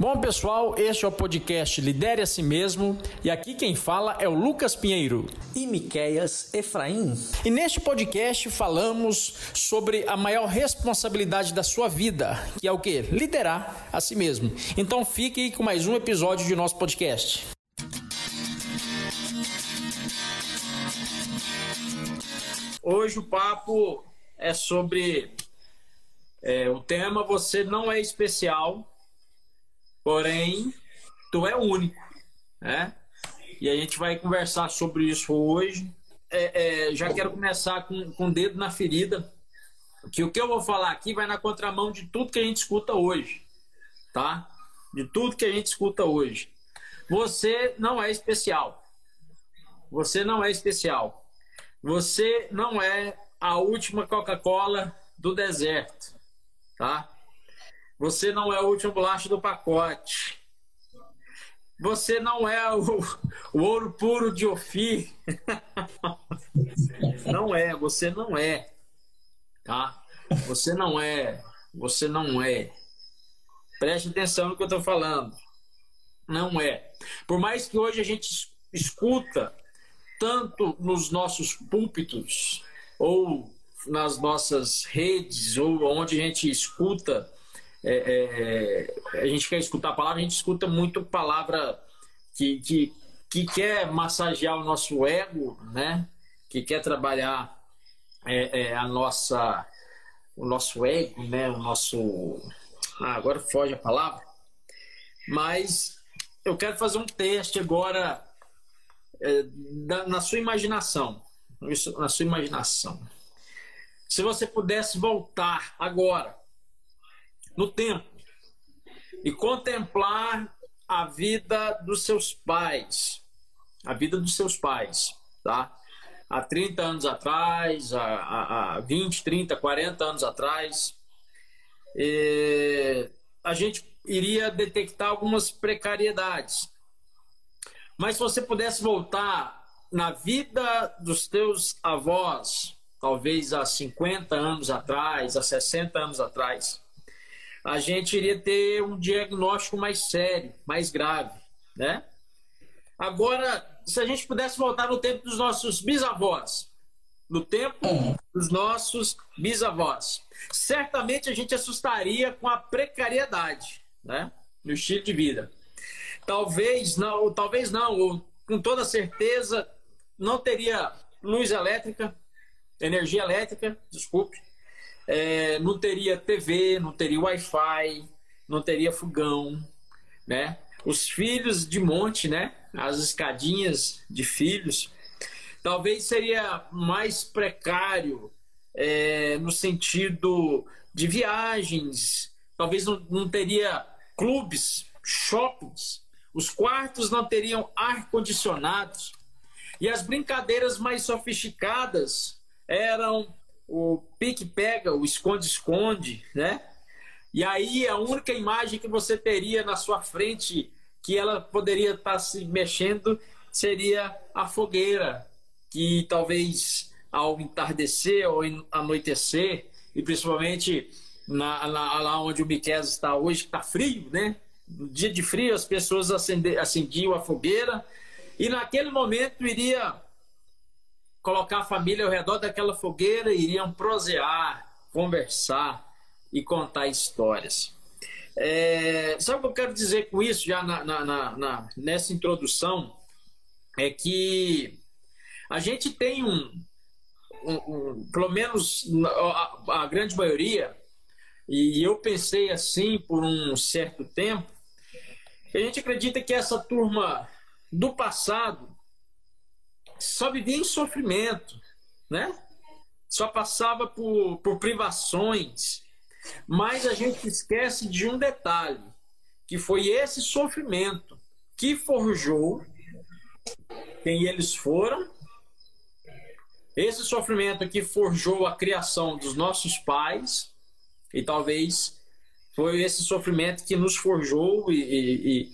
Bom, pessoal, este é o podcast Lidere a Si Mesmo e aqui quem fala é o Lucas Pinheiro e Miqueias Efraim. E neste podcast falamos sobre a maior responsabilidade da sua vida, que é o que? Liderar a si mesmo. Então fique com mais um episódio de nosso podcast. Hoje o papo é sobre é, o tema Você Não É Especial Porém, tu é único, né? E a gente vai conversar sobre isso hoje. É, é, já quero começar com, com o dedo na ferida, que o que eu vou falar aqui vai na contramão de tudo que a gente escuta hoje, tá? De tudo que a gente escuta hoje. Você não é especial. Você não é especial. Você não é a última Coca-Cola do deserto, tá? Você não é o último bolacha do pacote. Você não é o, o ouro puro de Ofir. não é, você não é. Tá? Você não é. Você não é. Preste atenção no que eu estou falando. Não é. Por mais que hoje a gente escuta tanto nos nossos púlpitos ou nas nossas redes ou onde a gente escuta é, é, a gente quer escutar a palavra, a gente escuta muito palavra que, que, que quer massagear o nosso ego, né? Que quer trabalhar é, é, a nossa, o nosso ego, né? O nosso, ah, agora foge a palavra, mas eu quero fazer um teste agora é, na sua imaginação, na sua imaginação. Se você pudesse voltar agora no tempo e contemplar a vida dos seus pais, a vida dos seus pais, tá? Há 30 anos atrás, há, há 20, 30, 40 anos atrás, a gente iria detectar algumas precariedades. Mas se você pudesse voltar na vida dos teus avós, talvez há 50 anos atrás, há 60 anos atrás, a gente iria ter um diagnóstico mais sério, mais grave, né? Agora, se a gente pudesse voltar no tempo dos nossos bisavós, no tempo dos nossos bisavós, certamente a gente assustaria com a precariedade, né? No estilo de vida. Talvez não, talvez não, ou com toda certeza não teria luz elétrica, energia elétrica, desculpe, é, não teria TV, não teria Wi-Fi, não teria fogão, né? Os filhos de monte, né? As escadinhas de filhos, talvez seria mais precário é, no sentido de viagens, talvez não, não teria clubes, shoppings, os quartos não teriam ar condicionados e as brincadeiras mais sofisticadas eram o pique-pega, o esconde-esconde, né? E aí a única imagem que você teria na sua frente que ela poderia estar se mexendo seria a fogueira, que talvez ao entardecer ou anoitecer, e principalmente na, na, lá onde o Miquel está hoje, que está frio, né? No dia de frio, as pessoas acender, acendiam a fogueira, e naquele momento iria colocar a família ao redor daquela fogueira, iriam prosear, conversar e contar histórias. É, sabe o que eu quero dizer com isso, já na, na, na, nessa introdução? É que a gente tem um, um, um pelo menos a, a grande maioria, e eu pensei assim por um certo tempo, a gente acredita que essa turma do passado só vivia em sofrimento, né? Só passava por, por privações. Mas a gente esquece de um detalhe, que foi esse sofrimento que forjou quem eles foram, esse sofrimento que forjou a criação dos nossos pais, e talvez foi esse sofrimento que nos forjou e, e,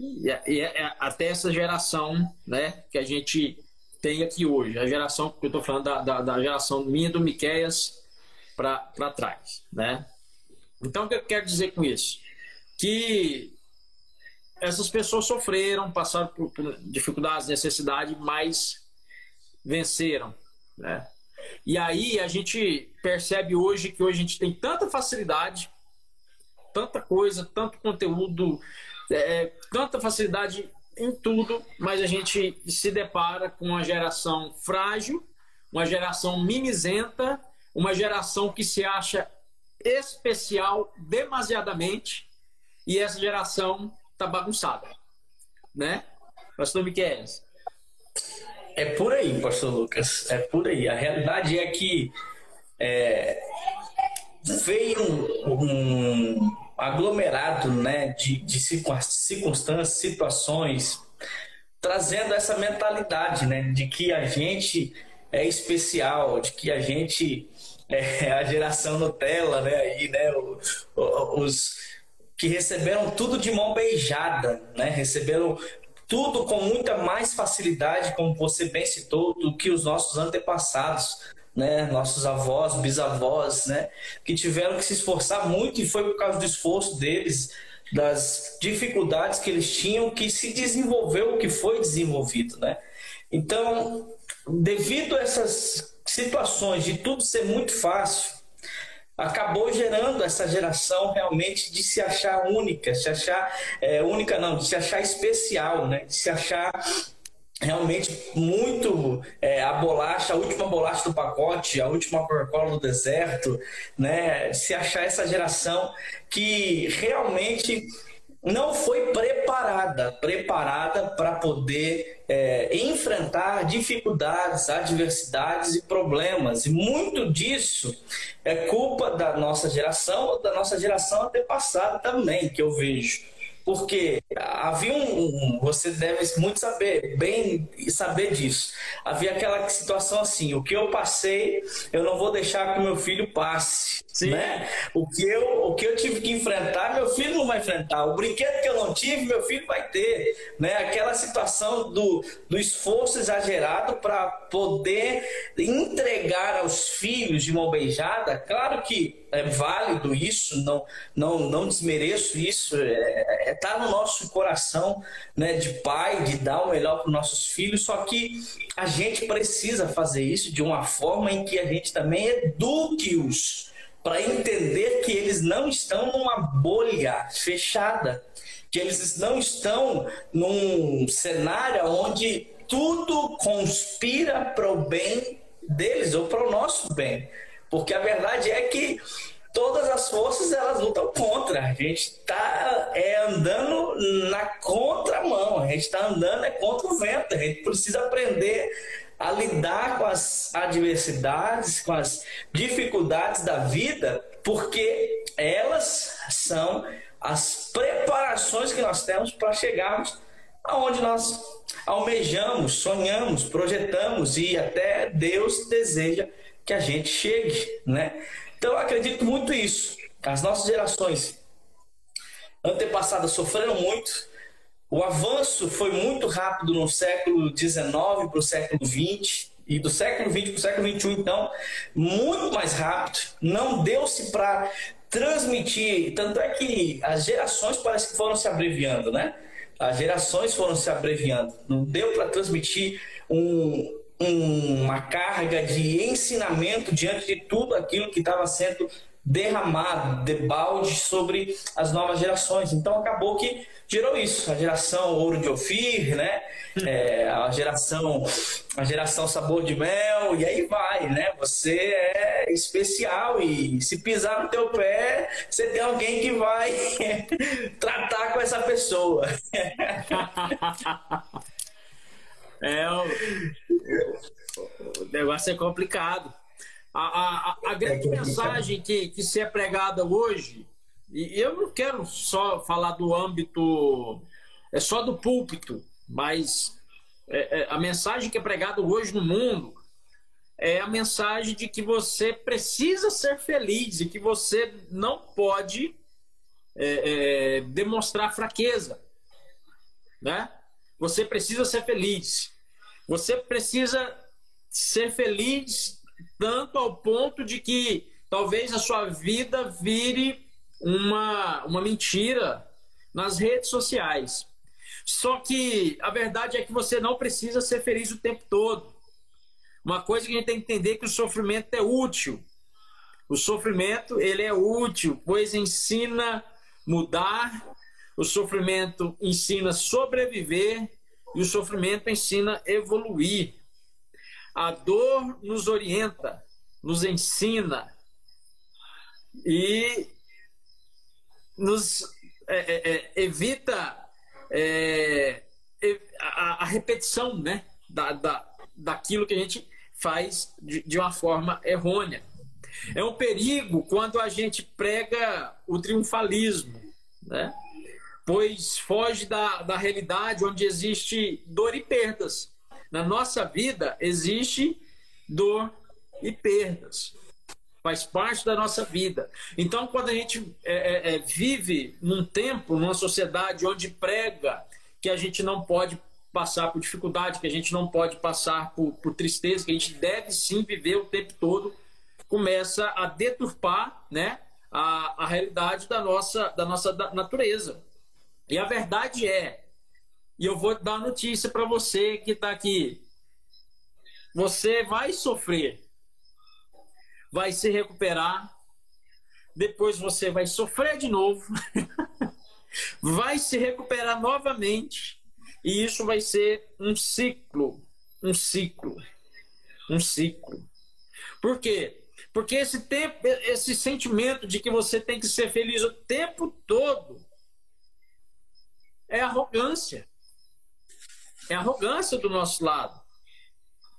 e, e até essa geração né, que a gente tem aqui hoje, a geração, que eu estou falando da, da, da, geração minha do Miqueias para trás, né? Então, o que eu quero dizer com isso? Que essas pessoas sofreram, passaram por, por dificuldades, necessidade, mas venceram, né? E aí a gente percebe hoje que hoje a gente tem tanta facilidade, tanta coisa, tanto conteúdo, é, tanta facilidade em tudo, mas a gente se depara com uma geração frágil, uma geração mimizenta, uma geração que se acha especial demasiadamente e essa geração tá bagunçada, né? Pastor Miquel. É por aí, Pastor Lucas. É por aí. A realidade é que é, veio um, um aglomerado né, de, de circunstâncias, situações, trazendo essa mentalidade né, de que a gente é especial, de que a gente é a geração Nutella, né? Aí, né? Os que receberam tudo de mão beijada, né? Receberam tudo com muita mais facilidade, como você bem citou, do que os nossos antepassados, né? Nossos avós, bisavós, né? Que tiveram que se esforçar muito e foi por causa do esforço deles, das dificuldades que eles tinham, que se desenvolveu o que foi desenvolvido, né? Então, devido a essas situações de tudo ser muito fácil, acabou gerando essa geração realmente de se achar única, se achar é, única não, de se achar especial, né? De se achar realmente muito é, a bolacha, a última bolacha do pacote, a última Coca-Cola do deserto, né? Se achar essa geração que realmente não foi preparada, preparada para poder é, enfrentar dificuldades, adversidades e problemas. E muito disso é culpa da nossa geração ou da nossa geração antepassada também, que eu vejo porque havia um, você deve muito saber bem saber disso. Havia aquela situação assim o que eu passei eu não vou deixar que meu filho passe Sim. né? O que eu o que eu tive que enfrentar meu filho não vai enfrentar. O brinquedo que eu não tive meu filho vai ter né? Aquela situação do, do esforço exagerado para poder entregar aos filhos de mão beijada. Claro que é válido isso, não, não, não desmereço isso, é, é tá no nosso coração né, de pai, de dar o melhor para os nossos filhos, só que a gente precisa fazer isso de uma forma em que a gente também eduque-os para entender que eles não estão numa bolha fechada, que eles não estão num cenário onde tudo conspira para o bem deles ou para o nosso bem. Porque a verdade é que todas as forças elas lutam contra. A gente está é, andando na contramão, a gente está andando é contra o vento. A gente precisa aprender a lidar com as adversidades, com as dificuldades da vida, porque elas são as preparações que nós temos para chegarmos aonde nós almejamos, sonhamos, projetamos e até Deus deseja que a gente chegue, né? Então eu acredito muito isso. As nossas gerações antepassadas sofreram muito. O avanço foi muito rápido no século XIX para o século XX e do século XX para o século XXI, então, muito mais rápido. Não deu-se para transmitir. Tanto é que as gerações parece que foram se abreviando, né? As gerações foram se abreviando. Não deu para transmitir um, uma carga de ensinamento diante de tudo aquilo que estava sendo derramado de balde sobre as novas gerações. Então acabou que gerou isso, a geração ouro de Ofir, né? É, a geração a geração sabor de mel e aí vai, né? Você é especial e se pisar no teu pé, você tem alguém que vai tratar com essa pessoa. É, o, o negócio é complicado. A, a, a grande é mensagem que, que se é pregada hoje, e eu não quero só falar do âmbito, é só do púlpito, mas é, é, a mensagem que é pregada hoje no mundo é a mensagem de que você precisa ser feliz e que você não pode é, é demonstrar fraqueza, né? Você precisa ser feliz. Você precisa ser feliz tanto ao ponto de que talvez a sua vida vire uma, uma mentira, nas redes sociais. Só que a verdade é que você não precisa ser feliz o tempo todo. Uma coisa que a gente tem que entender é que o sofrimento é útil. O sofrimento ele é útil, pois ensina mudar, o sofrimento ensina sobreviver e o sofrimento ensina evoluir. A dor nos orienta, nos ensina e nos é, é, é evita é, a, a, repetição né, da, da, daquilo que a gente faz de, de uma forma errônea. É um perigo quando a gente prega o triunfalismo, né? Pois foge da, da realidade onde existe dor e perdas. Na nossa vida existe dor e perdas. Faz parte da nossa vida. Então, quando a gente é, é, é vive num tempo, numa sociedade onde prega que a gente não pode passar por dificuldade, que a gente não pode passar por, por tristeza, que a gente deve sim viver o tempo todo, começa a deturpar né, a, a realidade da nossa, da nossa natureza. E a verdade é, e eu vou dar notícia para você que está aqui: você vai sofrer, vai se recuperar, depois você vai sofrer de novo, vai se recuperar novamente e isso vai ser um ciclo, um ciclo, um ciclo. Por quê? Porque esse tempo, esse sentimento de que você tem que ser feliz o tempo todo é arrogância. É arrogância do nosso lado.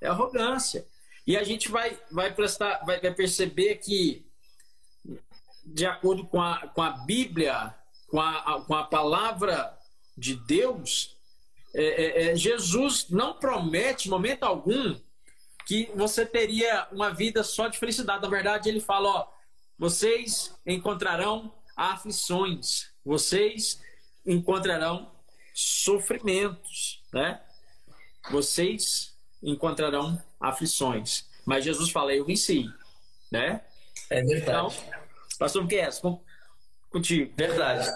É arrogância. E a gente vai, vai prestar, vai, vai perceber que, de acordo com a, com a Bíblia, com a, com a palavra de Deus, é, é, é, Jesus não promete, momento algum, que você teria uma vida só de felicidade. Na verdade, ele fala: ó, vocês encontrarão aflições, vocês encontrarão sofrimentos, né? Vocês encontrarão aflições. Mas Jesus fala: eu venci, né? É verdade. Então, pastor Guedes, contigo. Verdade.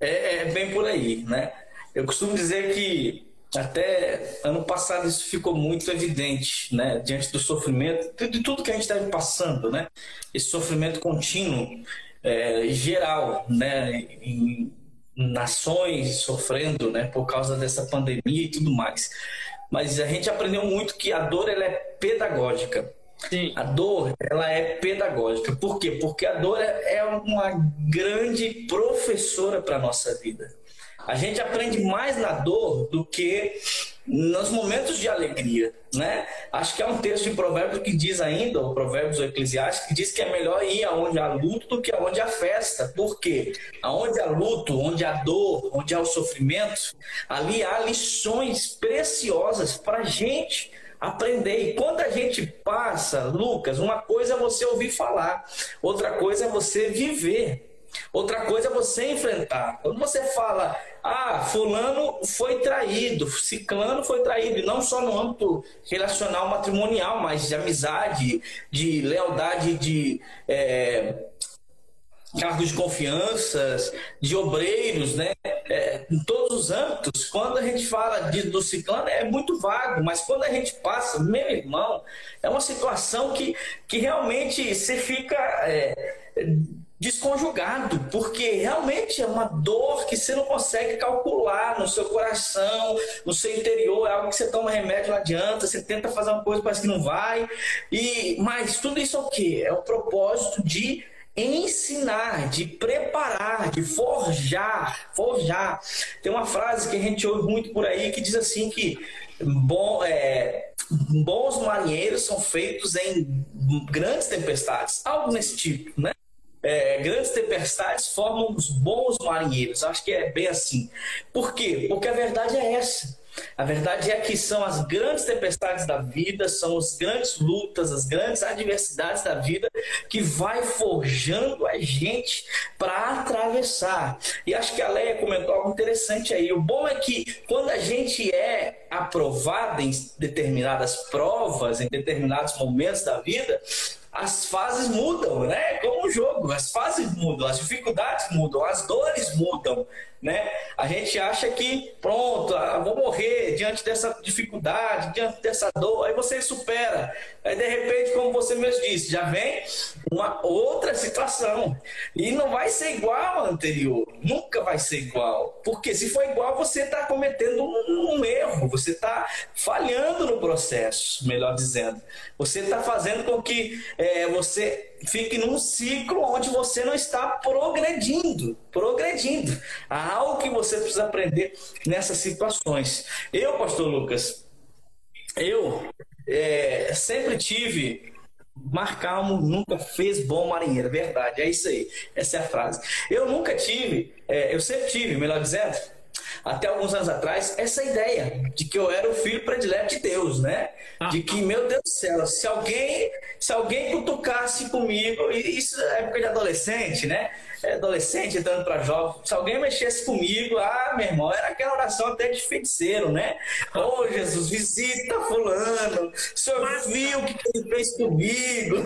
É, é bem por aí, né? Eu costumo dizer que até ano passado isso ficou muito evidente, né? Diante do sofrimento, de tudo que a gente estava passando, né? Esse sofrimento contínuo, é, geral, né? Em nações sofrendo, né? Por causa dessa pandemia e tudo mais. Mas a gente aprendeu muito que a dor ela é pedagógica. Sim. A dor, ela é pedagógica. Por quê? Porque a dor é, é uma grande professora para a nossa vida. A gente aprende mais na dor do que nos momentos de alegria, né? Acho que é um texto de Provérbios que diz ainda, o Provérbios ou Eclesiastes, que diz que é melhor ir aonde há luto do que aonde há festa. Por quê? Aonde há luto, onde há dor, onde há o sofrimento, ali há lições preciosas para a gente aprender. E quando a gente passa, Lucas, uma coisa é você ouvir falar, outra coisa é você viver. Outra coisa é você enfrentar. Quando você fala, ah, fulano foi traído, ciclano foi traído, não só no âmbito relacional matrimonial, mas de amizade, de lealdade, de é, cargos de confiança, de obreiros, né? É, em todos os âmbitos. Quando a gente fala de, do ciclano, é muito vago, mas quando a gente passa, meu irmão, é uma situação que, que realmente você fica. É, desconjugado, porque realmente é uma dor que você não consegue calcular no seu coração, no seu interior, é algo que você toma remédio não adianta, você tenta fazer uma coisa parece que não vai. E mas tudo isso é o que? É o propósito de ensinar, de preparar, de forjar, forjar. Tem uma frase que a gente ouve muito por aí que diz assim que bom, é, bons marinheiros são feitos em grandes tempestades, algo nesse tipo, né? É, grandes tempestades formam os bons marinheiros. Acho que é bem assim. Por quê? Porque a verdade é essa. A verdade é que são as grandes tempestades da vida, são as grandes lutas, as grandes adversidades da vida que vai forjando a gente para atravessar. E acho que a Leia comentou algo interessante aí. O bom é que quando a gente é aprovado em determinadas provas, em determinados momentos da vida, as fases mudam, né? Como como um jogo. As fases mudam, as dificuldades mudam, as dores mudam né? A gente acha que, pronto, ah, vou morrer diante dessa dificuldade, diante dessa dor, aí você supera. Aí, de repente, como você mesmo disse, já vem uma outra situação. E não vai ser igual ao anterior, nunca vai ser igual. Porque se for igual, você está cometendo um, um, erro, você está falhando no processo, melhor dizendo. Você está fazendo com que é, você fique num ciclo onde você não está progredindo, progredindo. Há algo que você precisa aprender nessas situações. Eu, pastor Lucas, eu é, sempre tive Mar calmo nunca fez bom marinheiro, verdade, é isso aí, essa é a frase. Eu nunca tive, é, eu sempre tive, melhor dizendo, até alguns anos atrás, essa ideia de que eu era o filho predileto de Deus, né? Ah. De que, meu Deus do céu, se alguém, se alguém cutucasse comigo, isso é época de adolescente, né? É adolescente entrando para jovem, se alguém mexesse comigo, ah, meu irmão, era aquela oração até de feiticeiro, né? Ô oh, Jesus, visita fulano, o Senhor viu o que ele fez comigo,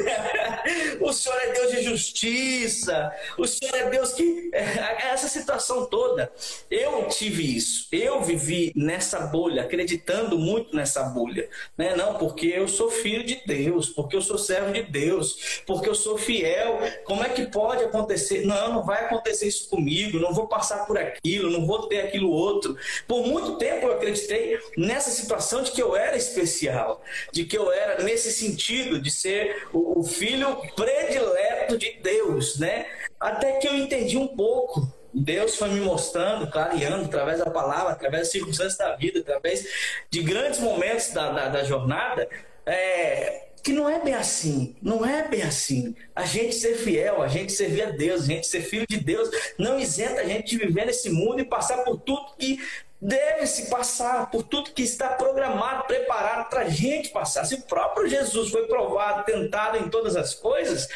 o Senhor é Deus de justiça, o Senhor é Deus que. Essa situação toda, eu tive isso, eu vivi nessa bolha, acreditando muito nessa bolha, né? Não, porque eu sou filho de Deus, porque eu sou servo de Deus, porque eu sou fiel, como é que pode acontecer? Não, não, vai acontecer isso comigo, não vou passar por aquilo, não vou ter aquilo outro. Por muito tempo eu acreditei nessa situação de que eu era especial, de que eu era nesse sentido de ser o, o filho predileto de Deus, né? Até que eu entendi um pouco Deus foi me mostrando, clareando através da palavra, através das circunstâncias da vida, através de grandes momentos da, da, da jornada, é, que não é bem assim, não é bem assim. A gente ser fiel, a gente servir a Deus, a gente ser filho de Deus, não isenta a gente de viver nesse mundo e passar por tudo que deve se passar, por tudo que está programado, preparado para a gente passar. Se o próprio Jesus foi provado, tentado em todas as coisas,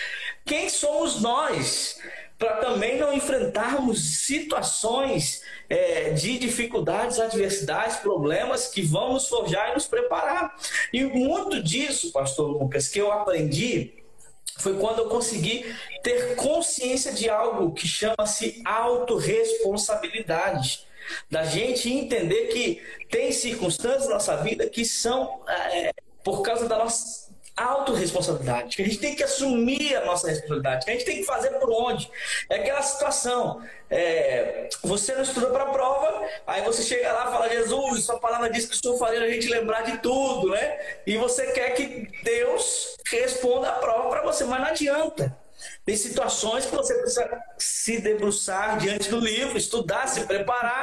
quem somos nós? Para também não enfrentarmos situações é, de dificuldades, adversidades, problemas que vão nos forjar e nos preparar. E muito disso, pastor Lucas, que eu aprendi foi quando eu consegui ter consciência de algo que chama-se autorresponsabilidade. Da gente entender que tem circunstâncias na nossa vida que são é, por causa da nossa autorresponsabilidade, que a gente tem que assumir a nossa responsabilidade, que a gente tem que fazer por onde. É aquela situação. É, você não estudou para a prova, aí você chega lá e fala, Jesus, sua palavra diz que o Senhor faria a gente lembrar de tudo, né? E você quer que Deus responda a prova para você, mas não adianta. Tem situações que você precisa se debruçar diante do livro, estudar, se preparar,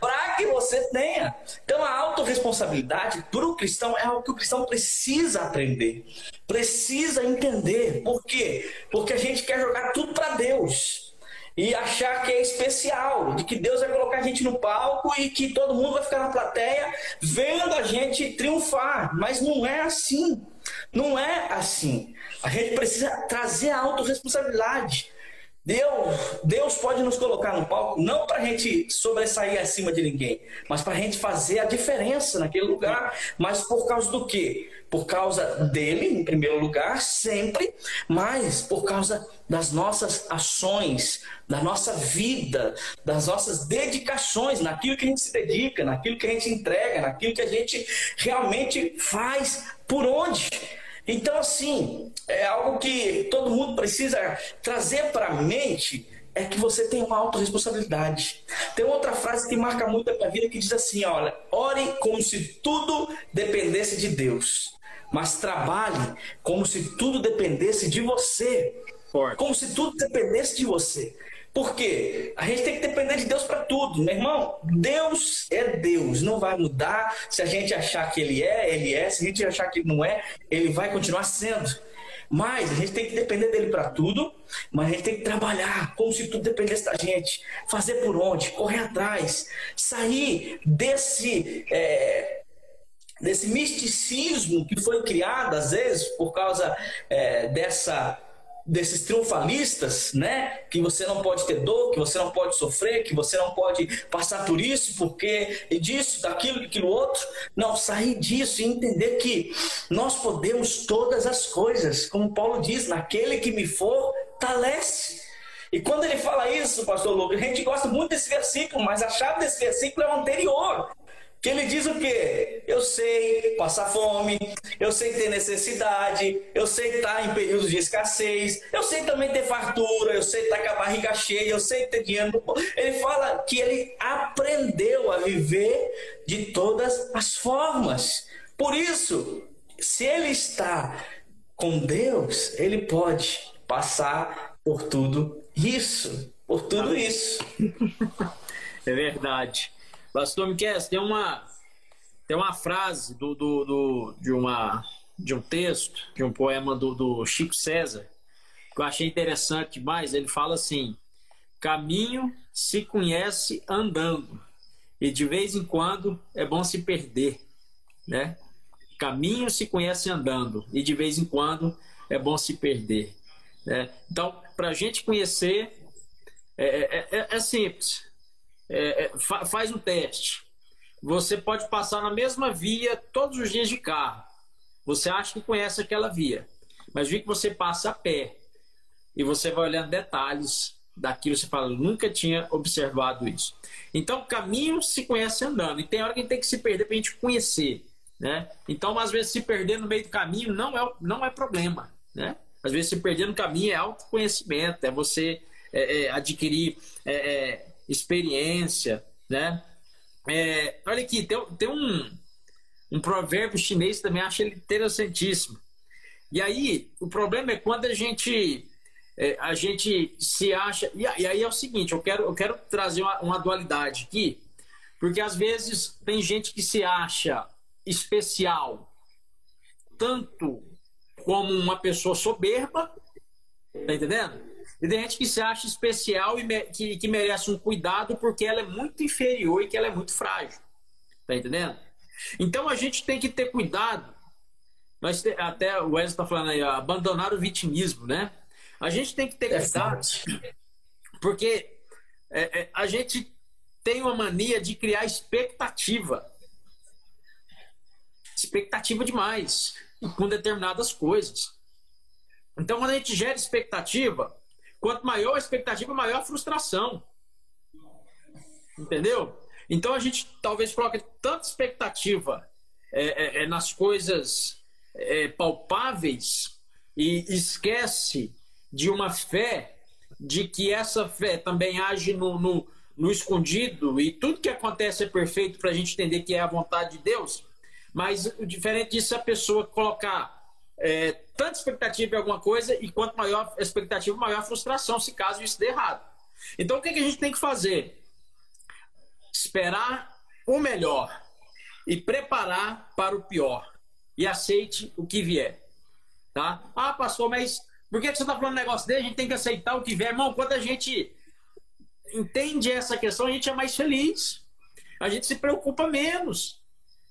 para que você tenha. Então, a autorresponsabilidade para o cristão é algo que o cristão precisa aprender, precisa entender. Por quê? Porque a gente quer jogar tudo para Deus e achar que é especial, de que Deus vai colocar a gente no palco e que todo mundo vai ficar na plateia vendo a gente triunfar. Mas não é assim. Não é assim. A gente precisa trazer a autorresponsabilidade. Deus, Deus pode nos colocar no palco não para a gente sobressair acima de ninguém, mas para a gente fazer a diferença naquele lugar. Mas por causa do quê? Por causa dele, em primeiro lugar, sempre, mas por causa das nossas ações, da nossa vida, das nossas dedicações, naquilo que a gente se dedica, naquilo que a gente entrega, naquilo que a gente realmente faz por onde. Então, assim, é algo que todo mundo precisa trazer para a mente é que você tem uma autorresponsabilidade. Tem outra frase que marca muito a minha vida que diz assim: olha, ore como se tudo dependesse de Deus, mas trabalhe como se tudo dependesse de você. Como se tudo dependesse de você. Por quê? A gente tem que depender de Deus para tudo, meu irmão. Deus é Deus, não vai mudar. Se a gente achar que Ele é, Ele é. Se a gente achar que não é, Ele vai continuar sendo. Mas a gente tem que depender dele para tudo, mas a gente tem que trabalhar como se tudo dependesse da gente. Fazer por onde? Correr atrás. Sair desse. É, desse misticismo que foi criado, às vezes, por causa é, dessa desses triunfalistas, né? Que você não pode ter dor, que você não pode sofrer, que você não pode passar por isso, porque disso, daquilo, daquilo outro. Não, sair disso e entender que nós podemos todas as coisas, como Paulo diz, naquele que me for fortalece. E quando ele fala isso, pastor Lucas, a gente gosta muito desse versículo, mas a chave desse versículo é o anterior. Que ele diz o quê? Eu sei passar fome, eu sei ter necessidade, eu sei estar em períodos de escassez, eu sei também ter fartura, eu sei estar com a barriga cheia, eu sei ter dinheiro. Ele fala que ele aprendeu a viver de todas as formas. Por isso, se ele está com Deus, ele pode passar por tudo isso. Por tudo isso. É verdade. Pastor Miquel, tem uma, tem uma frase do, do, do, de, uma, de um texto, de um poema do, do Chico César, que eu achei interessante demais. Ele fala assim: caminho se conhece andando, e de vez em quando é bom se perder, né? Caminho se conhece andando, e de vez em quando é bom se perder. Né? Então, para a gente conhecer, é, é, é, é simples é, é faz um teste. Você pode passar na mesma via todos os dias de carro. Você acha que conhece aquela via, mas vi que você passa a pé e você vai olhando detalhes daquilo. Você fala, nunca tinha observado isso. Então, caminho se conhece andando. E tem hora que a gente tem que se perder para a gente conhecer. Né? Então, às vezes, se perder no meio do caminho não é, não é problema. Né? Às vezes, se perder no caminho é autoconhecimento, é você é, é, adquirir é, é experiência, né? É, olha aqui, tem, tem um, um provérbio chinês também, acho ele interessantíssimo. E aí, o problema é quando a gente é, a gente se acha. E, aí é o seguinte, eu quero, eu quero trazer uma, uma dualidade aqui, porque às vezes tem gente que se acha especial, tanto como uma pessoa soberba, tá entendendo? E tem gente que se acha especial e que, que merece um cuidado porque ela é muito inferior e que ela é muito frágil. Tá entendendo? Então a gente tem que ter cuidado. Nós te, até o Wesley está falando aí, abandonar o vitimismo, né? A gente tem que ter é cuidado. Porque é, é, a gente tem uma mania de criar expectativa. Expectativa demais com determinadas coisas. Então, quando a gente gera expectativa, Quanto maior a expectativa, maior a frustração. Entendeu? Então a gente talvez coloque tanta expectativa é, é, é, nas coisas é, palpáveis e esquece de uma fé, de que essa fé também age no, no, no escondido e tudo que acontece é perfeito para a gente entender que é a vontade de Deus. Mas diferente disso a pessoa colocar é, tanta expectativa em alguma coisa e quanto maior a expectativa, maior a frustração, se caso isso dê errado. Então, o que, que a gente tem que fazer? Esperar o melhor e preparar para o pior. E aceite o que vier. Tá? Ah, pastor, mas por que você está falando um negócio dele? A gente tem que aceitar o que vier. Irmão, quando a gente entende essa questão, a gente é mais feliz. A gente se preocupa menos.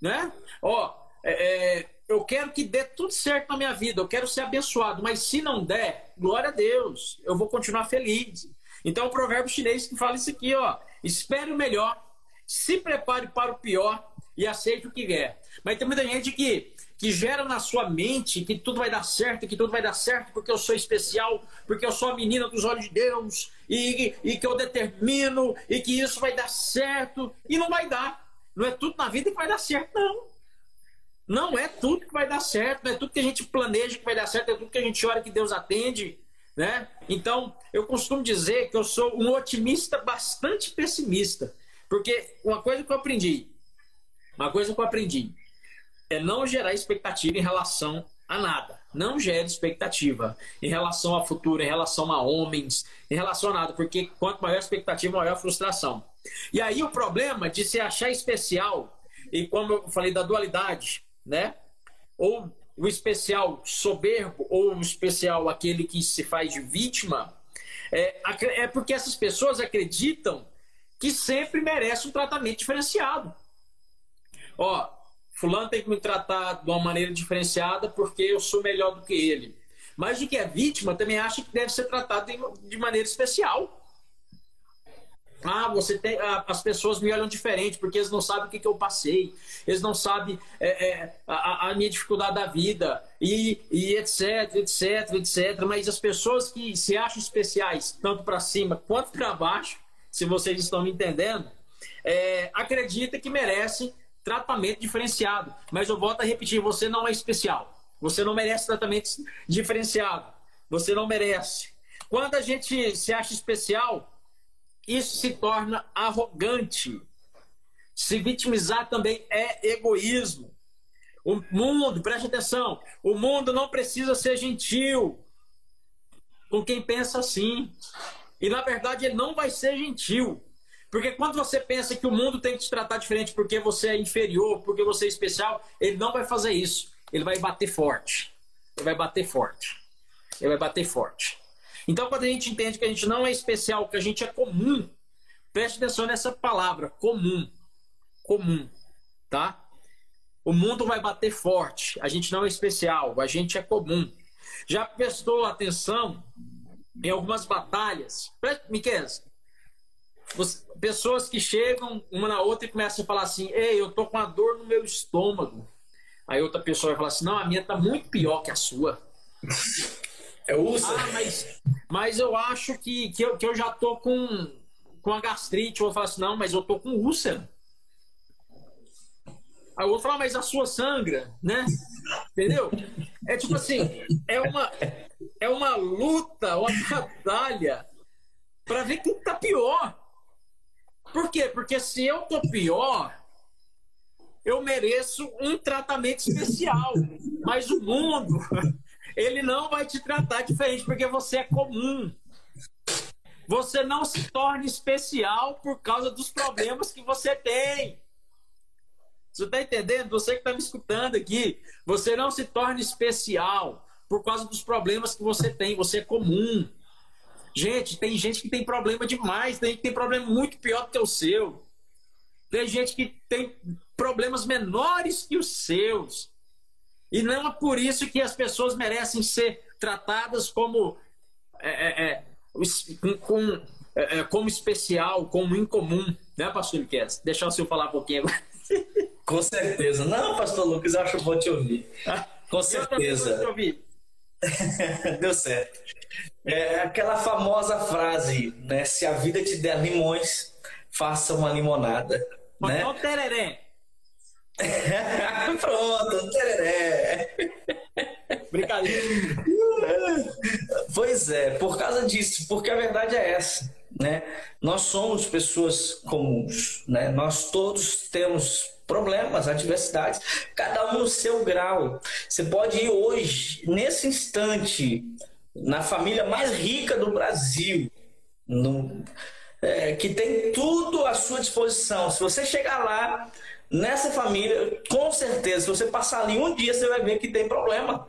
Né? Ó, é, é eu quero que dê tudo certo na minha vida, eu quero ser abençoado, mas se não der, glória a Deus, eu vou continuar feliz. Então, o provérbio chinês que fala isso aqui, ó, espere o melhor, se prepare para o pior e aceite o que vier. Mas tem muita gente que, que gera na sua mente que tudo vai dar certo, que tudo vai dar certo porque eu sou especial, porque eu sou a menina dos olhos de Deus, e, e que eu determino, e que isso vai dar certo, e não vai dar. Não é tudo na vida que vai dar certo, não. Não é tudo que vai dar certo, não é tudo que a gente planeja que vai dar certo, é tudo que a gente ora que Deus atende, né? Então, eu costumo dizer que eu sou um otimista bastante pessimista, porque uma coisa que eu aprendi, uma coisa que eu aprendi é não gerar expectativa em relação a nada. Não gere expectativa em relação ao futuro, em relação a homens, em relação a nada, porque quanto maior a expectativa, maior a frustração. E aí o problema de se achar especial, e como eu falei da dualidade, né? Ou o especial soberbo, ou o especial aquele que se faz de vítima, é, é porque essas pessoas acreditam que sempre merece um tratamento diferenciado. Ó, fulano tem que me tratar de uma maneira diferenciada porque eu sou melhor do que ele. Mas de que é vítima também acha que deve ser tratado de maneira especial. Ah, você tem. Ah, as pessoas me olham diferente porque eles não sabem o que, que eu passei, eles não sabem é, é, a, a, minha dificuldade da vida, e, e etc, etc, etc. Mas as pessoas que se acham especiais, tanto para cima quanto para baixo, se vocês estão me entendendo, é, acredita que merecem tratamento diferenciado. Mas eu volto a repetir: você não é especial. Você não merece tratamento diferenciado. Você não merece. Quando a gente se acha especial, isso se torna arrogante. Se vitimizar também é egoísmo. O mundo, preste atenção, o mundo não precisa ser gentil com quem pensa assim. E na verdade ele não vai ser gentil. Porque quando você pensa que o mundo tem que te tratar diferente porque você é inferior, porque você é especial, ele não vai fazer isso. Ele vai bater forte. Ele vai bater forte. Ele vai bater forte. Então, quando a gente entende que a gente não é especial, que a gente é comum, preste atenção nessa palavra, comum. Comum, tá? O mundo vai bater forte. A gente não é especial, a gente é comum. Já prestou atenção em algumas batalhas? Miquel, pessoas que chegam uma na outra e começam a falar assim: Ei, eu tô com a dor no meu estômago. Aí outra pessoa vai falar assim: Não, a minha tá muito pior que a sua. É úlcera? Ah, mas, mas eu acho que, que, eu, que eu já tô com, com a gastrite. Eu falar assim, não, mas eu tô com úlcera. Aí eu vou falar, mas a sua sangra, né? Entendeu? É tipo assim, é uma, é uma luta, uma batalha para ver quem tá pior. Por quê? Porque se eu tô pior, eu mereço um tratamento especial. Mas o mundo ele não vai te tratar diferente porque você é comum. Você não se torna especial por causa dos problemas que você tem. Você está entendendo? Você que está me escutando aqui, você não se torna especial por causa dos problemas que você tem. Você é comum. Gente, tem gente que tem problema demais, tem gente que tem problema muito pior do que o seu. Tem gente que tem problemas menores que os seus. E não é por isso que as pessoas merecem ser tratadas como, é, é, é com, é, é, como especial, como incomum. Né, pastor Lucas? Deixar o senhor falar um pouquinho agora. Com certeza. Não, pastor Lucas, eu acho bom te ouvir. Com certeza. Te ouvir. Deu certo. É aquela famosa frase, né? Se a vida te der limões, faça uma limonada. Mas né? não tereré. Pronto, tereré. Brincadeira. Pois é, por causa disso, porque a verdade é essa, né? Nós somos pessoas comuns, né? Nós todos temos problemas, adversidades, cada um no seu grau. Você pode ir hoje, nesse instante, na família mais rica do Brasil, no, é, que tem tudo à sua disposição. Se você chegar lá, Nessa família, com certeza, se você passar ali um dia, você vai ver que tem problema.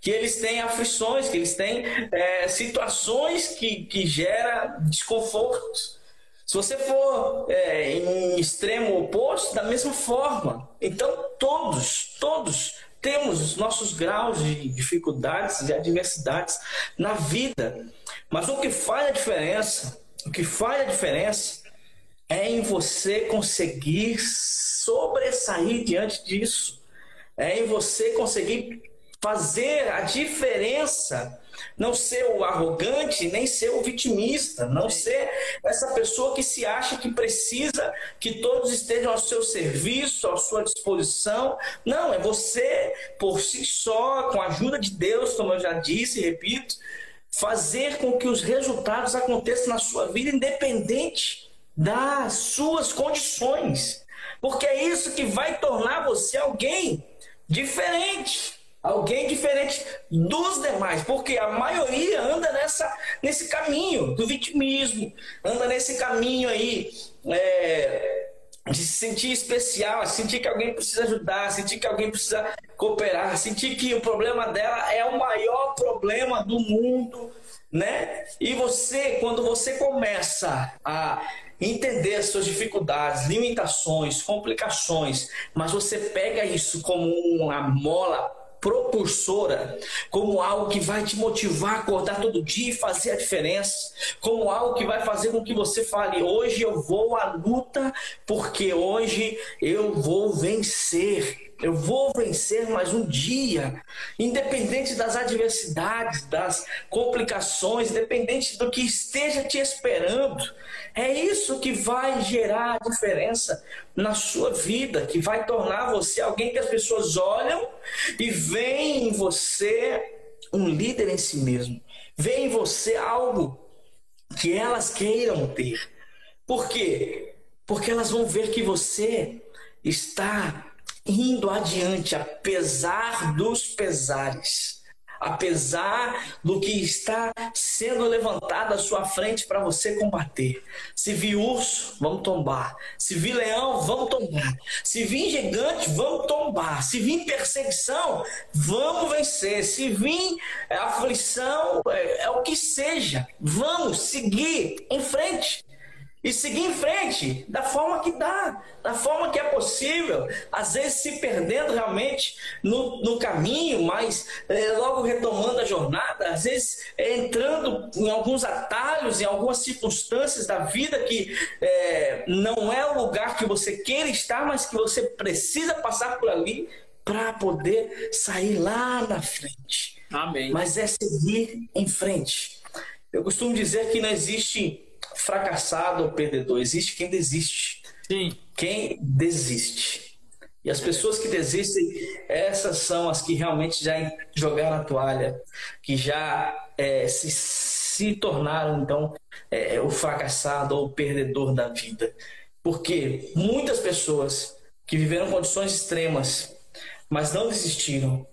Que eles têm aflições, que eles têm é, situações que, que geram desconfortos. Se você for é, em extremo oposto, da mesma forma. Então, todos, todos temos os nossos graus de dificuldades e adversidades na vida. Mas o que faz a diferença, o que faz a diferença é em você conseguir sobressair diante disso. É em você conseguir fazer a diferença. Não ser o arrogante, nem ser o vitimista, não ser essa pessoa que se acha que precisa que todos estejam ao seu serviço, à sua disposição. Não, é você por si só, com a ajuda de Deus, como eu já disse e repito, fazer com que os resultados aconteçam na sua vida, independente das suas condições. Porque é isso que vai tornar você alguém diferente. Alguém diferente dos demais, porque a maioria anda nessa, nesse caminho do vitimismo, anda nesse caminho aí é, de se sentir especial, sentir que alguém precisa ajudar, sentir que alguém precisa cooperar, sentir que o problema dela é o maior problema do mundo, né? E você, quando você começa a entender as suas dificuldades, limitações, complicações, mas você pega isso como uma mola propulsora, como algo que vai te motivar a acordar todo dia e fazer a diferença, como algo que vai fazer com que você fale: hoje eu vou à luta, porque hoje eu vou vencer. Eu vou vencer mais um dia, independente das adversidades, das complicações, independente do que esteja te esperando. É isso que vai gerar a diferença na sua vida, que vai tornar você alguém que as pessoas olham e veem em você um líder em si mesmo. Veem em você algo que elas queiram ter. Por quê? Porque elas vão ver que você está indo adiante, apesar dos pesares, apesar do que está sendo levantado à sua frente para você combater. Se vir urso, vamos tombar. Se vir leão, vamos tombar. Se vir gigante, vamos tombar. Se vir perseguição, vamos vencer. Se vir aflição, é, é o que seja, vamos seguir em frente e seguir em frente da forma que dá, da forma que é possível. Às vezes se perdendo realmente no, no caminho, mas é, logo retomando a jornada, às vezes é, entrando em alguns atalhos, em algumas circunstâncias da vida que é, não é o lugar que você queira estar, mas que você precisa passar por ali para poder sair lá na frente. Amém. Mas é seguir em frente. Eu costumo dizer que não existe fracassado ou perdedor, existe quem desiste. Sim. Quem desiste. E as pessoas que desistem, essas são as que realmente já jogaram a toalha, que já é, se, se tornaram, então, é, o fracassado ou o perdedor da vida. Porque muitas pessoas que viveram condições extremas, mas não desistiram,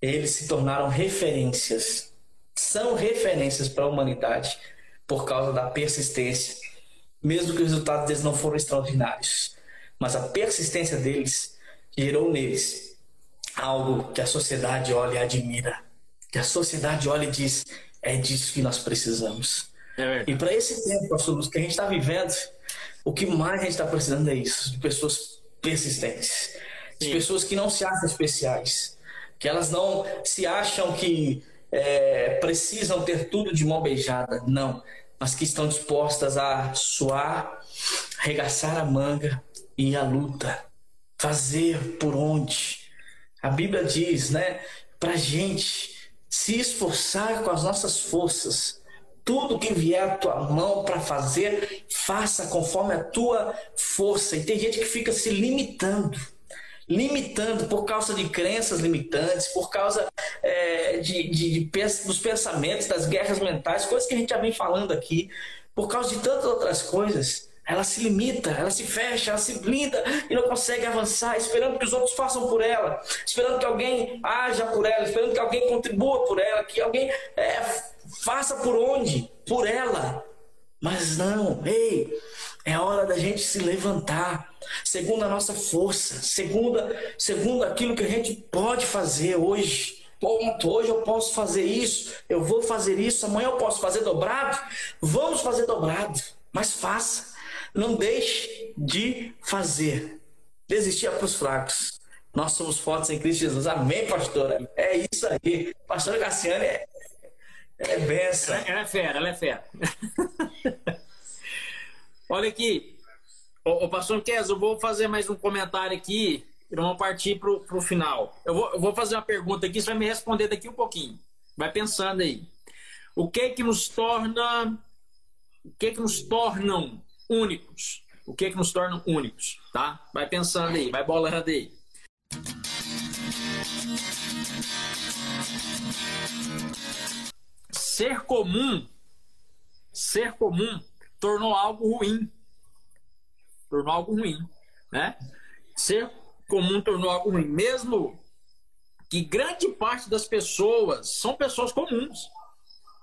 eles se tornaram referências. São referências para a humanidade por causa da persistência, mesmo que os resultados deles não foram extraordinários. Mas a persistência deles gerou neles algo que a sociedade olha e admira, que a sociedade olha e diz: é disso que nós precisamos. É e para esse tempo, pastor Luz, que a gente está vivendo, o que mais a gente está precisando é isso, de pessoas persistentes, de Sim. pessoas que não se acham especiais, que elas não se acham que é, precisam ter tudo de mão beijada, não. Mas que estão dispostas a suar, regaçar a manga e à luta. Fazer por onde. A Bíblia diz, né, pra gente se esforçar com as nossas forças. Tudo que vier à tua mão para fazer, faça conforme a tua força. E tem gente que fica se limitando limitando por causa de crenças limitantes, por causa é, de, de, de, dos pensamentos, das guerras mentais, coisas que a gente já vem falando aqui, por causa de tantas outras coisas. Ela se limita, ela se fecha, ela se blinda e não consegue avançar, esperando que os outros façam por ela, esperando que alguém haja por ela, esperando que alguém contribua por ela, que alguém é, faça por onde? Por ela. Mas não, ei, é hora da gente se levantar, segundo a nossa força, segundo, segundo aquilo que a gente pode fazer hoje. Ponto. Hoje eu posso fazer isso, eu vou fazer isso, amanhã eu posso fazer dobrado. Vamos fazer dobrado, mas faça. Não deixe de fazer. Desistir é para os fracos. Nós somos fortes em Cristo Jesus. Amém, pastora? É isso aí. Pastora Cassiane é, é benção. Ela, é fera, ela é fera. Olha aqui, o, pastor Kes, eu vou fazer mais um comentário aqui e vamos partir para o final. Eu vou, eu vou fazer uma pergunta aqui, você vai me responder daqui um pouquinho. Vai pensando aí. O que que nos torna, o que que nos tornam únicos? O que que nos tornam únicos, tá? Vai pensando aí, vai bolando aí. Ser comum, ser comum tornou algo ruim. Tornou algo ruim, né? Ser comum tornou algo ruim, mesmo que grande parte das pessoas são pessoas comuns,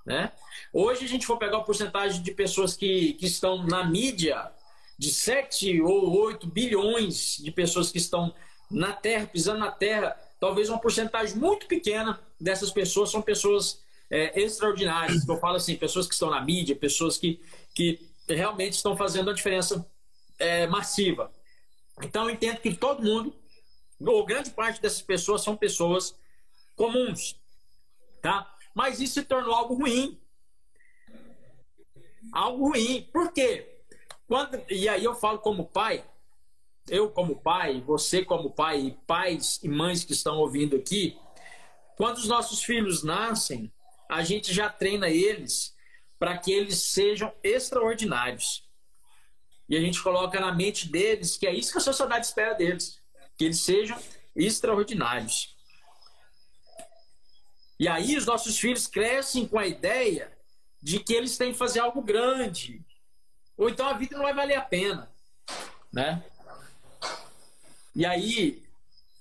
né? Hoje a gente for pegar a porcentagem de pessoas que, que estão na mídia, de 7 ou 8 bilhões de pessoas que estão na Terra, pisando na Terra, talvez uma porcentagem muito pequena dessas pessoas são pessoas é, extraordinárias. Eu falo assim, pessoas que estão na mídia, pessoas que, que realmente estão fazendo uma diferença é, massiva. Então, eu entendo que todo mundo, ou grande parte dessas pessoas, são pessoas comuns, tá? Mas isso se tornou algo ruim. Algo ruim. Por quê? Quando, e aí eu falo como pai, eu como pai, você como pai, pais e mães que estão ouvindo aqui, quando os nossos filhos nascem, a gente já treina eles para que eles sejam extraordinários. E a gente coloca na mente deles que é isso que a sociedade espera deles, que eles sejam extraordinários. E aí os nossos filhos crescem com a ideia de que eles têm que fazer algo grande, ou então a vida não vai valer a pena, né? E aí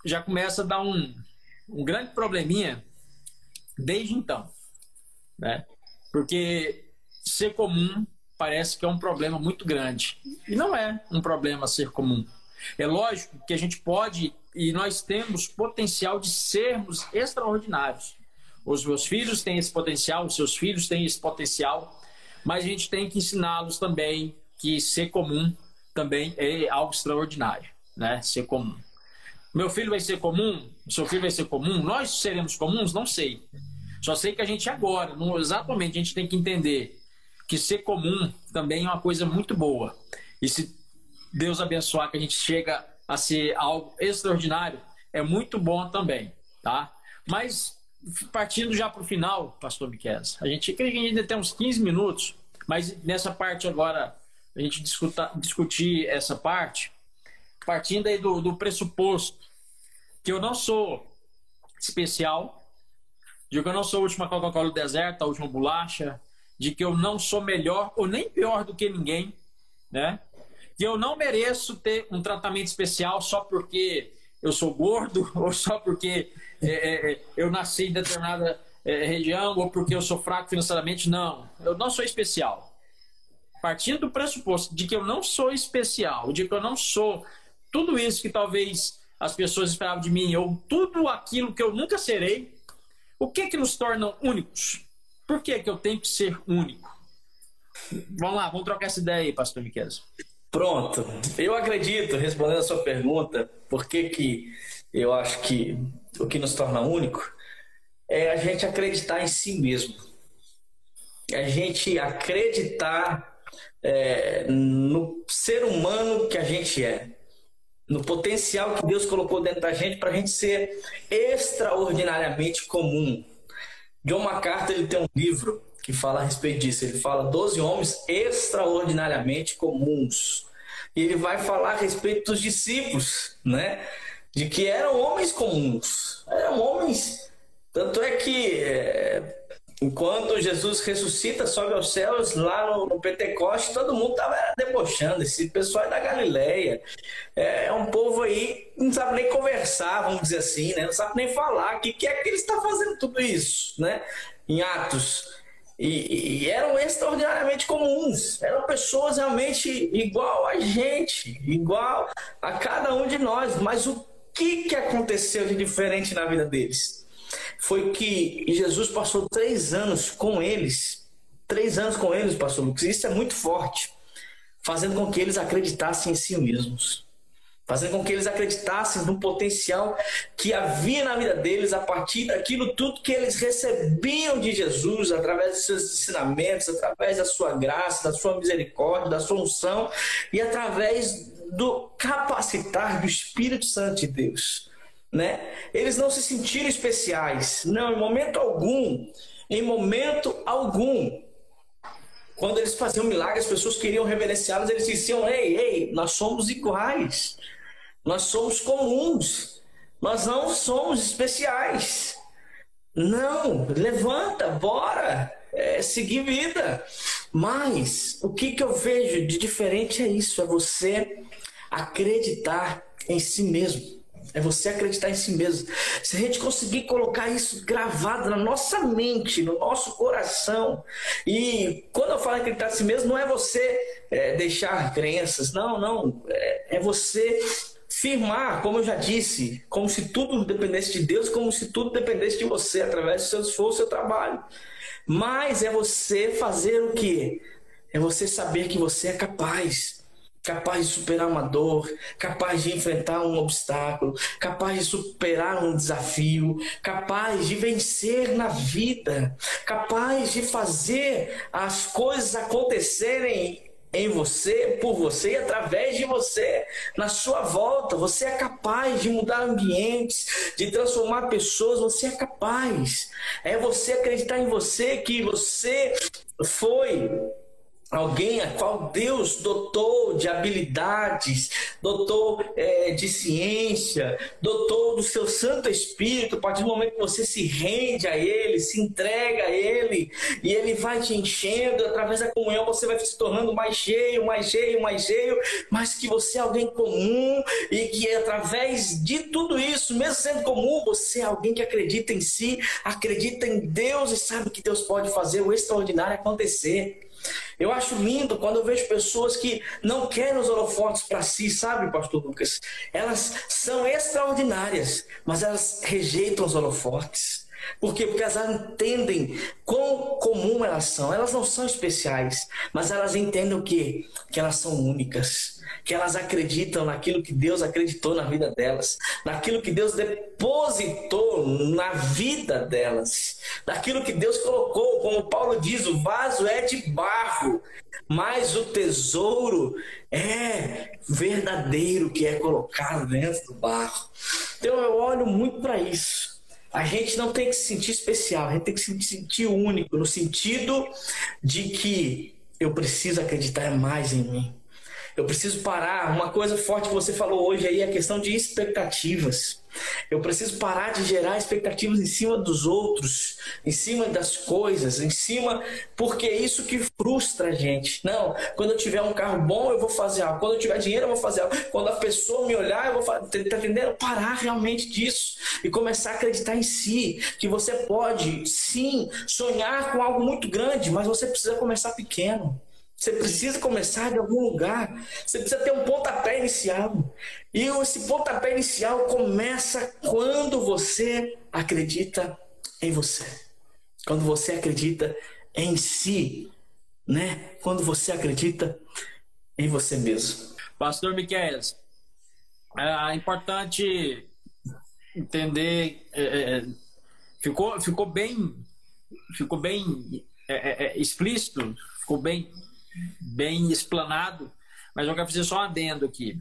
já começa a dar um, um grande probleminha desde então, né? Porque ser comum parece que é um problema muito grande. E não é um problema ser comum. É lógico que a gente pode e nós temos potencial de sermos extraordinários. Os meus filhos têm esse potencial, os seus filhos têm esse potencial, mas a gente tem que ensiná-los também que ser comum também é algo extraordinário, né? Ser comum. Meu filho vai ser comum? Seu filho vai ser comum? Nós seremos comuns? Não sei. Só sei que a gente agora, não, exatamente, a gente tem que entender que ser comum também é uma coisa muito boa. E se Deus abençoar que a gente chega a ser algo extraordinário, é muito bom também, tá? Mas partindo já para o final, pastor Miquel, a gente que ainda tem uns 15 minutos, mas nessa parte agora, a gente discuta, discutir essa parte, partindo aí do, do pressuposto que eu não sou especial, de que eu não sou a última Coca-Cola do deserto, a última bolacha, de que eu não sou melhor ou nem pior do que ninguém, né? Que eu não mereço ter um tratamento especial só porque eu sou gordo ou só porque é, é, é, eu nasci em determinada é, região ou porque eu sou fraco financeiramente. Não, eu não sou especial. Partindo do pressuposto de que eu não sou especial, de que eu não sou tudo isso que talvez as pessoas esperavam de mim, ou tudo aquilo que eu nunca serei, o que que nos torna únicos? Por que, que eu tenho que ser único? Vamos lá, vamos trocar essa ideia aí, pastor Miquel. Pronto. Eu acredito, respondendo a sua pergunta, por que, que eu acho que o que nos torna único é a gente acreditar em si mesmo. É a gente acreditar é, no ser humano que a gente é no potencial que Deus colocou dentro da gente para a gente ser extraordinariamente comum. John MacArthur ele tem um livro que fala a respeito disso. Ele fala 12 homens extraordinariamente comuns. E ele vai falar a respeito dos discípulos, né? De que eram homens comuns. Eram homens. Tanto é que é, Enquanto Jesus ressuscita, sobe aos céus, lá no, no Pentecoste, todo mundo estava debochando. Esse pessoal é da Galileia. É, é, um povo aí, não sabe nem conversar, vamos dizer assim, né? não sabe nem falar. O que, que é que ele está fazendo tudo isso, né? Em Atos. E, e, eram extraordinariamente comuns. Eram pessoas realmente igual a gente, igual a cada um de nós. Mas o que, que aconteceu de diferente na vida deles? Foi que Jesus passou três anos com eles, três anos com eles, pastor Lucas. Isso é muito forte, fazendo com que eles acreditassem em si mesmos, fazendo com que eles acreditassem no potencial que havia na vida deles a partir daquilo tudo que eles recebiam de Jesus, através dos seus ensinamentos, através da sua graça, da sua misericórdia, da sua unção e através do capacitar do Espírito Santo de Deus né? Eles não se sentiram especiais. Não, em momento algum. Em momento algum. Quando eles faziam milagres, as pessoas queriam reverenciá-los, eles diziam: Ei, ei, nós somos iguais. Nós somos comuns. Nós não somos especiais. Não, levanta, bora, é, seguir vida. Mas o que, que eu vejo de diferente é isso: é você acreditar em si mesmo. É você acreditar em si mesmo. Se a gente conseguir colocar isso gravado na nossa mente, no nosso coração, e quando eu falo acreditar em si mesmo, não é você é, deixar crenças, não, não. É, é você firmar, como eu já disse, como se tudo dependesse de Deus, como se tudo dependesse de você, através do seu esforço, seu trabalho. Mas é você fazer o quê? É você saber que você é capaz capaz de superar uma dor, capaz de enfrentar um obstáculo, capaz de superar um desafio, capaz de vencer na vida, capaz de fazer as coisas acontecerem em você, por você e através de você, na sua volta. Você é capaz de mudar ambientes, de transformar pessoas, você é capaz. É você acreditar em você que você foi alguém a qual Deus dotou de habilidades, dotou é, de ciência, dotou do seu Santo Espírito, a partir do momento que você se rende a Ele, se entrega a Ele, e Ele vai te enchendo, através da comunhão você vai se tornando mais cheio, mais cheio, mais cheio, mas que você é alguém comum e que através de tudo isso, mesmo sendo comum, você é alguém que acredita em si, acredita em Deus e sabe que Deus pode fazer o extraordinário acontecer. Eu acho lindo quando eu vejo pessoas que não querem os holofotes para si, sabe, Pastor Lucas? Elas são extraordinárias, mas elas rejeitam os holofotes. Por quê? Porque elas entendem quão comum elas são. Elas não são especiais, mas elas entendem o quê? Que elas são únicas que elas acreditam naquilo que Deus acreditou na vida delas, naquilo que Deus depositou na vida delas, naquilo que Deus colocou, como Paulo diz, o vaso é de barro, mas o tesouro é verdadeiro que é colocado dentro do barro. Então eu olho muito para isso. A gente não tem que se sentir especial, a gente tem que se sentir único, no sentido de que eu preciso acreditar mais em mim. Eu preciso parar. Uma coisa forte que você falou hoje aí é a questão de expectativas. Eu preciso parar de gerar expectativas em cima dos outros, em cima das coisas, em cima. Porque é isso que frustra a gente. Não, quando eu tiver um carro bom, eu vou fazer algo. Quando eu tiver dinheiro, eu vou fazer algo. Quando a pessoa me olhar, eu vou fazer. Tá entendendo? Parar realmente disso e começar a acreditar em si. Que você pode, sim, sonhar com algo muito grande, mas você precisa começar pequeno. Você precisa começar de algum lugar. Você precisa ter um pontapé inicial. E esse pontapé inicial começa quando você acredita em você. Quando você acredita em si, né? Quando você acredita em você mesmo. Pastor Miquel, é importante entender, é, é, é, ficou, ficou bem, ficou bem é, é, é explícito, ficou bem bem explanado, mas eu quero fazer só um adendo aqui.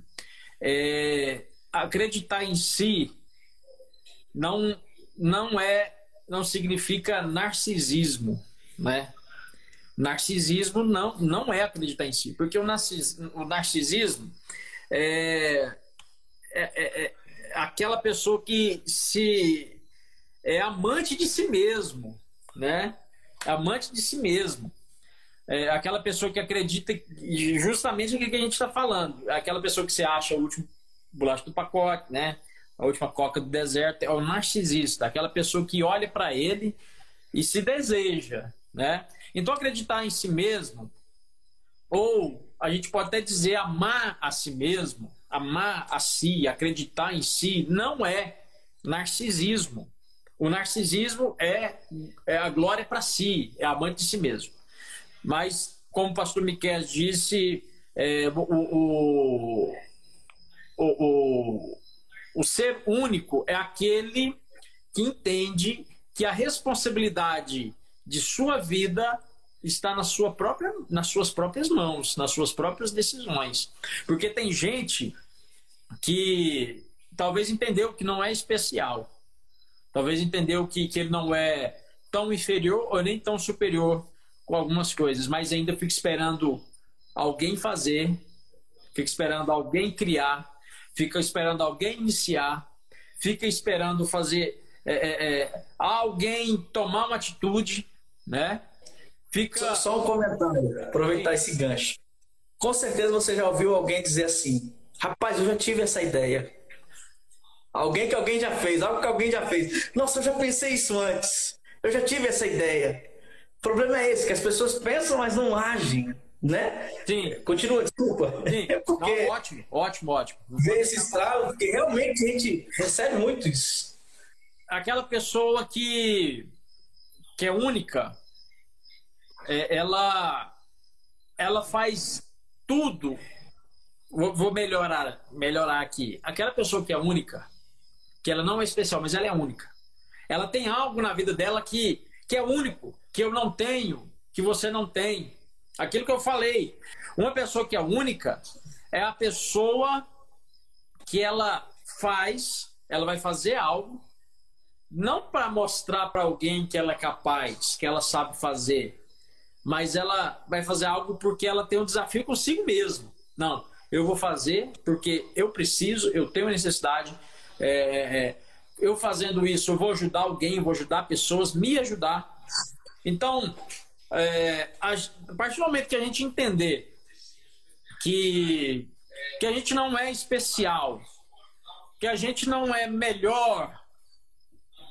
É, acreditar em si não, não é não significa narcisismo, né? Narcisismo não, não é acreditar em si, porque o, narcis, o narcisismo é, é, é, é aquela pessoa que se é amante de si mesmo, né? Amante de si mesmo é aquela pessoa que acredita justamente no que a gente está falando. Aquela pessoa que você acha o último bolacho do pacote, né? A última coca do deserto. É o narcisista, aquela pessoa que olha para ele e se deseja, né? Então acreditar em si mesmo, ou a gente pode até dizer amar a si mesmo, amar a si, acreditar em si, não é narcisismo. O narcisismo é, é a glória para si, é amante de si mesmo. Mas, como o pastor Miquel disse, é, o, o, o, o, ser único é aquele que entende que a responsabilidade de sua vida está na sua própria, nas suas próprias mãos, nas suas próprias decisões. Porque tem gente que talvez entendeu que não é especial, talvez entendeu que, que ele não é tão inferior ou nem tão superior com algumas coisas, mas ainda fico esperando alguém fazer, fico esperando alguém criar, fica esperando alguém iniciar, fica esperando fazer é, é, é, alguém tomar uma atitude, né? Fica... Só, só um comentário, aproveitar esse gancho. Com certeza você já ouviu alguém dizer assim: rapaz, eu já tive essa ideia. Alguém que alguém já fez, algo que alguém já fez. Nossa, eu já pensei isso antes. Eu já tive essa ideia. O problema é esse, que as pessoas pensam, mas não agem, né? Sim. Continua, desculpa. Sim. É porque não, ótimo, ótimo, ótimo. Vê esse estralo, porque realmente a gente recebe muito isso. Aquela pessoa que, que é única, é, ela, ela faz tudo vou, vou melhorar, melhorar aqui. Aquela pessoa que é única, que ela não é especial, mas ela é única. Ela tem algo na vida dela que, que é único, que eu não tenho, que você não tem. Aquilo que eu falei. Uma pessoa que é única é a pessoa que ela faz, ela vai fazer algo, não para mostrar para alguém que ela é capaz, que ela sabe fazer, mas ela vai fazer algo porque ela tem um desafio consigo mesmo. Não, eu vou fazer porque eu preciso, eu tenho necessidade. É, é, eu fazendo isso, eu vou ajudar alguém, vou ajudar pessoas, me ajudar. Então, é, a, a partir do momento que a gente entender que, que a gente não é especial, que a gente não é melhor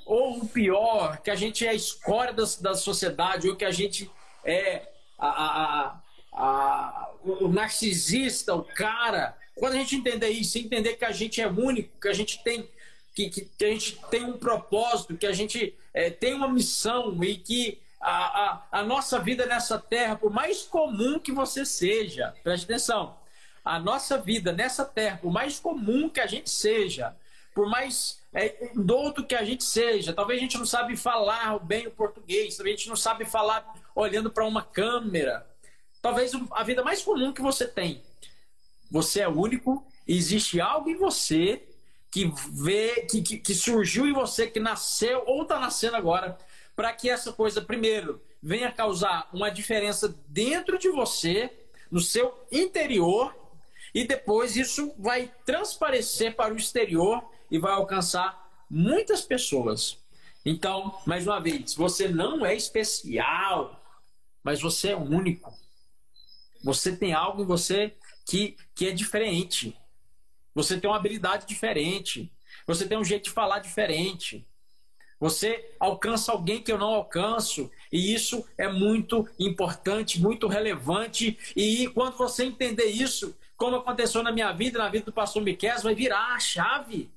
ou pior, que a gente é a escória da, da sociedade, ou que a gente é a, a, a, o narcisista, o cara. Quando a gente entender isso, entender que a gente é único, que a gente tem que, que, que a gente tem um propósito, que a gente é, tem uma missão e que a, a, a nossa vida nessa terra, por mais comum que você seja, preste atenção, a nossa vida nessa terra, por mais comum que a gente seja, por mais é, douto que a gente seja, talvez a gente não sabe falar bem o português, talvez a gente não sabe falar olhando para uma câmera, talvez a vida mais comum que você tem. Você é único, existe algo em você que vê, que, que, que surgiu em você, que nasceu ou está nascendo agora, para que essa coisa, primeiro, venha causar uma diferença dentro de você, no seu interior, e depois isso vai transparecer para o exterior e vai alcançar muitas pessoas. Então, mais uma vez, você não é especial, mas você é único. Você tem algo em você que, que é diferente. Você tem uma habilidade diferente. Você tem um jeito de falar diferente. Você alcança alguém que eu não alcanço, e isso é muito importante, muito relevante. E quando você entender isso, como aconteceu na minha vida, na vida do pastor Miquel, vai virar a chave.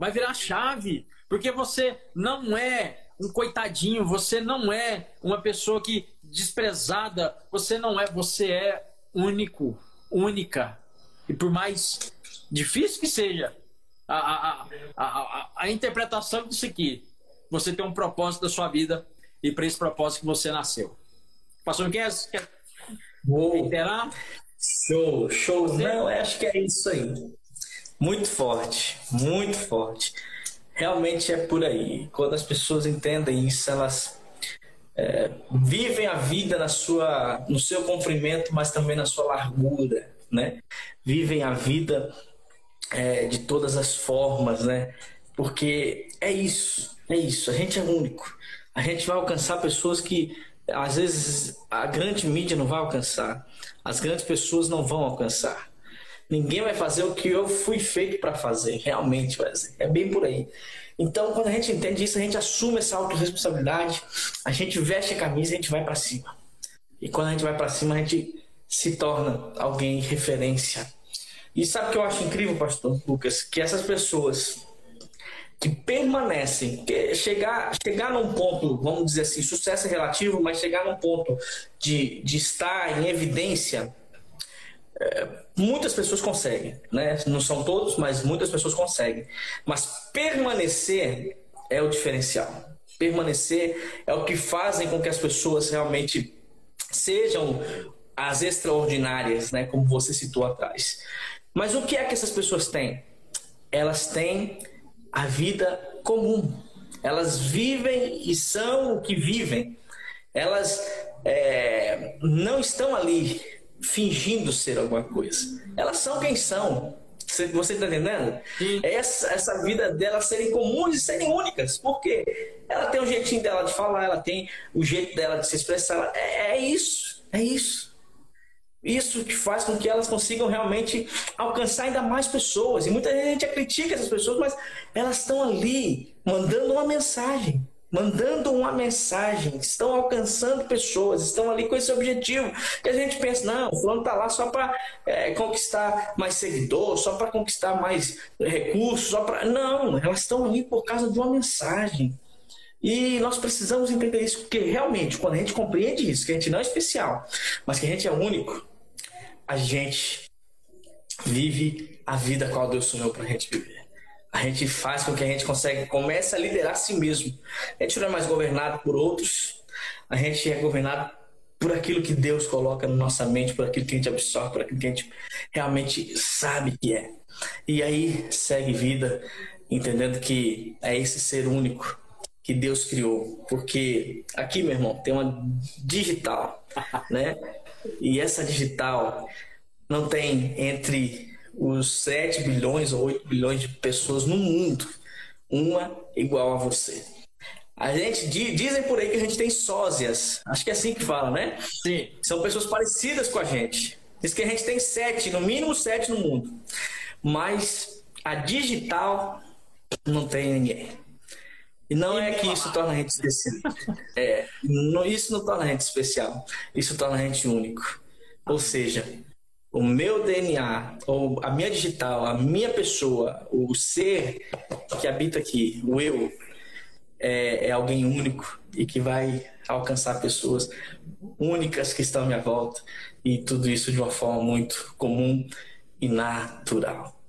Vai virar a chave, porque você não é um coitadinho, você não é uma pessoa que desprezada, você não é, você é único, única. E por mais difícil que seja, a, a, a, a, interpretação disso aqui. Você tem um propósito da sua vida e para esse propósito que você nasceu. Pastor, quer, quer reiterar? Show, show. Não, acho que é isso aí. Muito forte, muito forte. Realmente é por aí. Quando as pessoas entendem isso, elas é, vivem a vida na sua, no seu comprimento, mas também na sua largura, né? Vivem a vida é, de todas as formas, né? Porque é isso, é isso. A gente é único. A gente vai alcançar pessoas que às vezes a grande mídia não vai alcançar, as grandes pessoas não vão alcançar. Ninguém vai fazer o que eu fui feito para fazer, realmente ser. É bem por aí. Então, quando a gente entende isso, a gente assume essa autorresponsabilidade, a gente veste a camisa e a gente vai para cima. E quando a gente vai para cima, a gente se torna alguém referência e sabe o que eu acho incrível, pastor Lucas? Que essas pessoas que permanecem, que chegar, chegar num ponto, vamos dizer assim, sucesso é relativo, mas chegar num ponto de, de estar em evidência, é, muitas pessoas conseguem, né? Não são todos, mas muitas pessoas conseguem. Mas permanecer é o diferencial. Permanecer é o que fazem com que as pessoas realmente sejam as extraordinárias, né? Como você citou atrás. Mas o que é que essas pessoas têm? Elas têm a vida comum. Elas vivem e são o que vivem. Elas é, não estão ali fingindo ser alguma coisa. Elas são quem são. Você está entendendo? Essa, essa vida delas serem comuns e serem únicas. Por quê? Ela tem o jeitinho dela de falar, ela tem o jeito dela de se expressar. É, é isso. É isso. Isso que faz com que elas consigam realmente alcançar ainda mais pessoas. E muita gente critica essas pessoas, mas elas estão ali mandando uma mensagem. Mandando uma mensagem, estão alcançando pessoas, estão ali com esse objetivo. E a gente pensa, não, o fulano está lá só para é, conquistar mais seguidor, só para conquistar mais recursos, só para. Não, elas estão ali por causa de uma mensagem. E nós precisamos entender isso, porque realmente, quando a gente compreende isso, que a gente não é especial, mas que a gente é único, a gente vive a vida qual Deus sonhou para a gente viver. A gente faz com que a gente consegue, comece a liderar a si mesmo. A gente não é mais governado por outros, a gente é governado por aquilo que Deus coloca na nossa mente, por aquilo que a gente absorve, por aquilo que a gente realmente sabe que é. E aí segue vida, entendendo que é esse ser único que Deus criou. Porque aqui, meu irmão, tem uma digital, né? E essa digital não tem entre os 7 bilhões ou 8 bilhões de pessoas no mundo uma igual a você. A gente dizem por aí que a gente tem sósias. Acho que é assim que fala, né? Sim. São pessoas parecidas com a gente. Diz que a gente tem sete, no mínimo sete no mundo. Mas a digital não tem ninguém. E não é que isso torna a gente especial. É, não, isso não torna a gente especial. Isso torna a gente único. Ou seja, o meu DNA, ou a minha digital, a minha pessoa, o ser que habita aqui, o eu, é, é alguém único e que vai alcançar pessoas únicas que estão à minha volta e tudo isso de uma forma muito comum e natural.